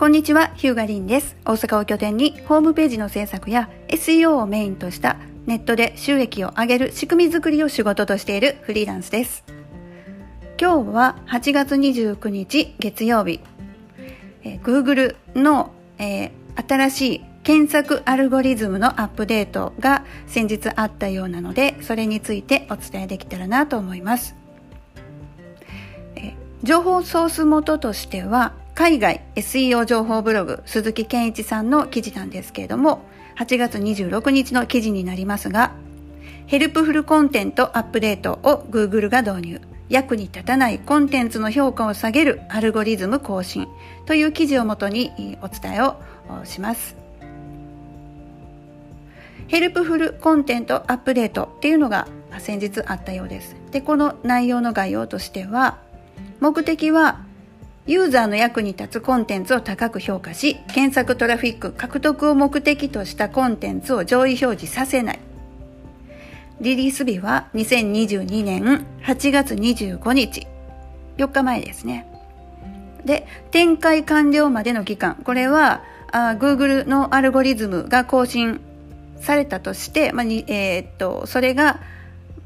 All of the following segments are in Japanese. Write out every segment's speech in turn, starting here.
こんにちは、ヒューガリンです。大阪を拠点にホームページの制作や SEO をメインとしたネットで収益を上げる仕組み作りを仕事としているフリーランスです。今日は8月29日月曜日、えー、Google の、えー、新しい検索アルゴリズムのアップデートが先日あったようなので、それについてお伝えできたらなと思います。情報ソース元としては、海外 SEO 情報ブログ鈴木健一さんの記事なんですけれども、8月26日の記事になりますが、 Helpful Content Update を Google が導入。役に立たないコンテンツの評価を下げるアルゴリズム更新という記事をもとにお伝えをします。 Helpful Content Update っていうのが先日あったようです。で、この内容の概要としては、目的はユーザーの役に立つコンテンツを高く評価し、検索トラフィック獲得を目的としたコンテンツを上位表示させない。リリース日は2022年8月25日。4日前ですね。で、展開完了までの期間。これは、あ Google のアルゴリズムが更新されたとして、まあにえー、っとそれが、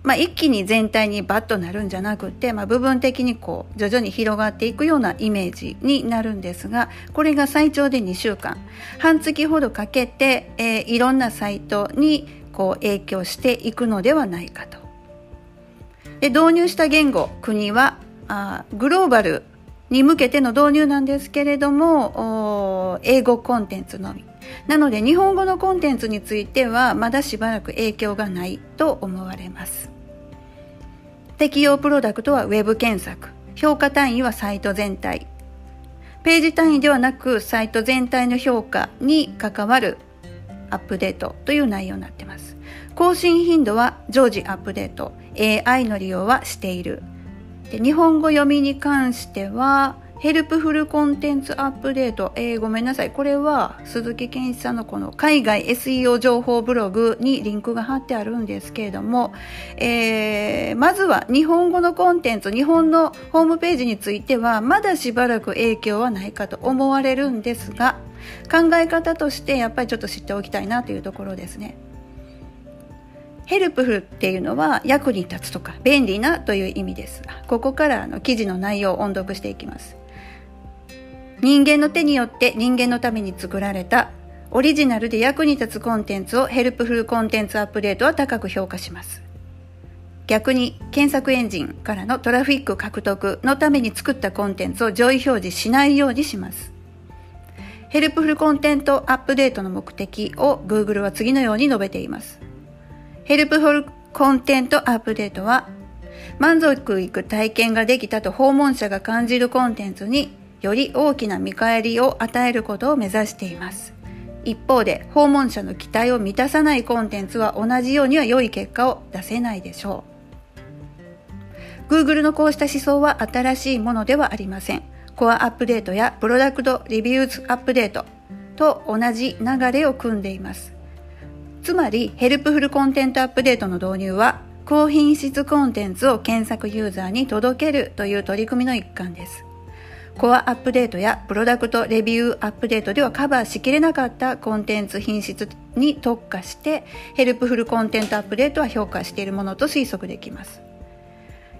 まあ、一気に全体にバッとなるんじゃなくて、まあ、部分的にこう徐々に広がっていくようなイメージになるんですがこれが最長で2週間半月ほどかけて、えー、いろんなサイトにこう影響していくのではないかと。で導入した言語国はあグローバルに向けての導入なんですけれども英語コンテンツのみなので日本語のコンテンツについてはまだしばらく影響がないと思われます。適用プロダクトは Web 検索。評価単位はサイト全体。ページ単位ではなくサイト全体の評価に関わるアップデートという内容になっています。更新頻度は常時アップデート。AI の利用はしている。で日本語読みに関してはヘルプフルコンテンツアップデート、えー、ごめんなさい。これは鈴木健一さんのこの海外 SEO 情報ブログにリンクが貼ってあるんですけれども、えー、まずは日本語のコンテンツ、日本のホームページについてはまだしばらく影響はないかと思われるんですが、考え方としてやっぱりちょっと知っておきたいなというところですね。 Helpful っていうのは役に立つとか便利なという意味です。ここからの記事の内容を音読していきます。人間の手によって人間のために作られたオリジナルで役に立つコンテンツを Helpful Contents Update は高く評価します。逆に検索エンジンからのトラフィック獲得のために作ったコンテンツを上位表示しないようにします。 Helpful Content Update の目的を Google は次のように述べています。 Helpful Content Update は満足いく体験ができたと訪問者が感じるコンテンツにより大きな見返りを与えることを目指しています。一方で訪問者の期待を満たさないコンテンツは同じようには良い結果を出せないでしょう。Google のこうした思想は新しいものではありません。 Core Update や Product Reviews Update と同じ流れを汲んでいます。つまり、 Helpful Content Update の導入は、高品質コンテンツを検索ユーザーに届けるという取り組みの一環です。 Core Update や Product Review Update ではカバーしきれなかったコンテンツ品質に特化してヘルプフルコンテンツアップデートは評価しているものと推測できます。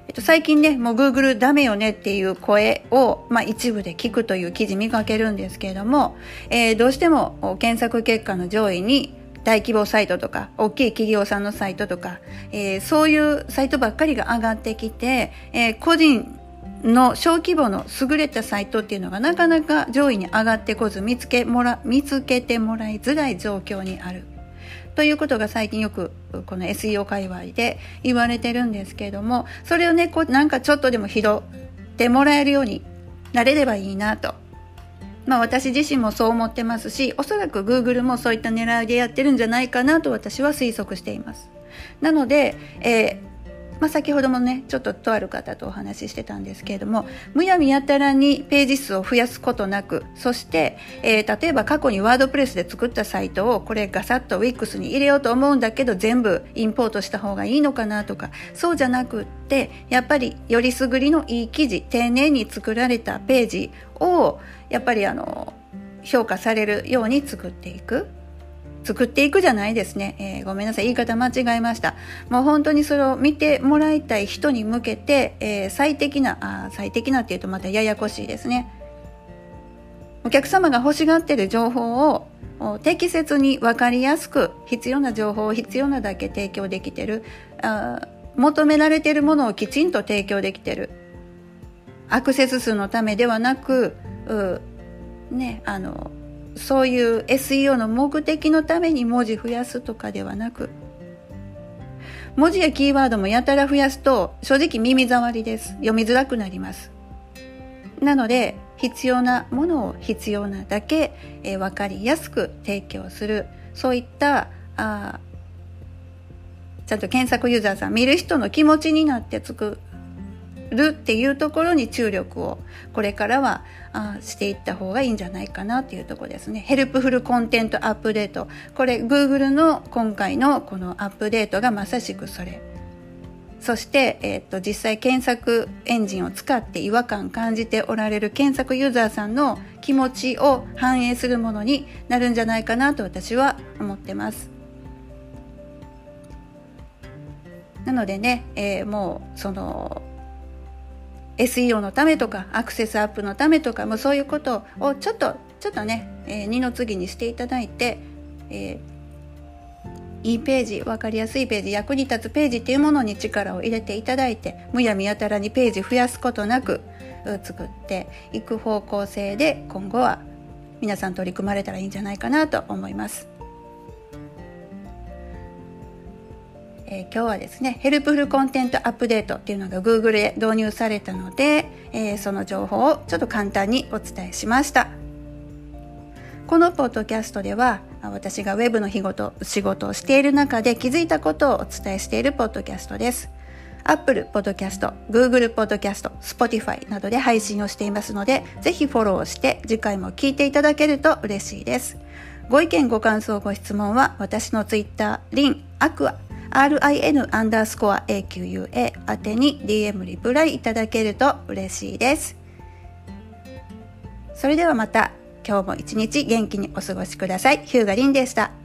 えっと、最近ね、もう Google ダメよねっていう声を、まあ、一部で聞くという記事見かけるんですけれども、えー、どうしても検索結果の上位に大規模サイトとか、大きい企業さんのサイトとか、えー、そういうサイトばっかりが上がってきて、えー、個人の小規模の優れたサイトっていうのがなかなか上位に上がってこず見つけもら見つけてもらいづらい状況にあるということが最近よくこの SEO 界隈で言われてるんですけれどもそれをねこうなんかちょっとでも拾ってもらえるようになれればいいなと。まあ私自身もそう思ってますし、おそらく Google もそういった狙いでやってるんじゃないかなと私は推測しています。なので、えーまあ、先ほどもねちょっととある方とお話ししてたんですけれどもむやみやたらにページ数を増やすことなくそして、えー、例えば過去にワードプレスで作ったサイトをこれガサッと Wix に入れようと思うんだけど全部インポートした方がいいのかなとかそうじゃなくってやっぱりよりすぐりのいい記事丁寧に作られたページをやっぱりあの評価されるように作っていく。作っていくじゃないですね、えー、ごめんなさい。言い方間違えました。もう本当にそれを見てもらいたい人に向けて、えー、最適なあ最適なっていうとまたややこしいですね。お客様が欲しがってる情報を適切に分かりやすく必要な情報を必要なだけ提供できてる。あ求められてるものをきちんと提供できてる。アクセス数のためではなくねあのそういう SEO の目的のために文字増やすとかではなく文字やキーワードもやたら増やすと正直耳障りです。読みづらくなります。なので必要なものを必要なだけ、えー、分かりやすく提供する。そういったあちゃんと検索ユーザーさん見る人の気持ちになって作るっていうところに注力をこれからはあしていった方がいいんじゃないかなっていうところですね。 Helpful Content Update これ Google の今回のこのアップデートがまさしくそれ。そして、えー、っと実際検索エンジンを使って違和感感じておられる検索ユーザーさんの気持ちを反映するものになるんじゃないかなと私は思ってます。なのでね、えー、もうその SEO のためとかアクセスアップのためとかもうそういうことをちょっとちょっとね、えー、二の次にしていただいて、えー、いいページ分かりやすいページ役に立つページっていうものに力を入れていただいてむやみやたらにページ増やすことなく作っていく方向性で今後は皆さん取り組まれたらいいんじゃないかなと思います。えー、今日はですね Helpful Content Update っていうのが Google で導入されたので、えー、その情報をちょっと簡単にお伝えしましたこのポッドキャストでは私が Web の仕事仕事をしている中で気づいたことをお伝えしているポッドキャストです Apple Podcast、Google Podcast、Spotify などで配信をしていますので、ぜひフォローして次回も聞いていただけると嬉しいです。ご意見、ご感想、ご質問は私の Twitter、リン、アクア rin アンダースコア AQUA 宛てに DM リプライいただけると嬉しいです。それではまた今日も一日元気にお過ごしください。ヒューガリンでした。